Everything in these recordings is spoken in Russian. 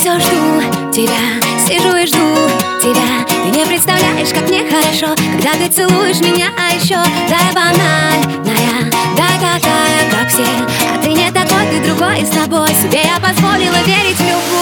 все жду тебя, сижу и жду тебя. Ты не представляешь, как мне хорошо, когда ты целуешь меня А еще дай банальная, да такая, как все. А ты не такой, ты другой, и с тобой. Себе я позволила верить в любовь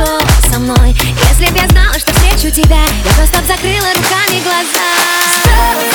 еще со мной. Если б я знала, что встречу тебя Я просто б закрыла руками глаза.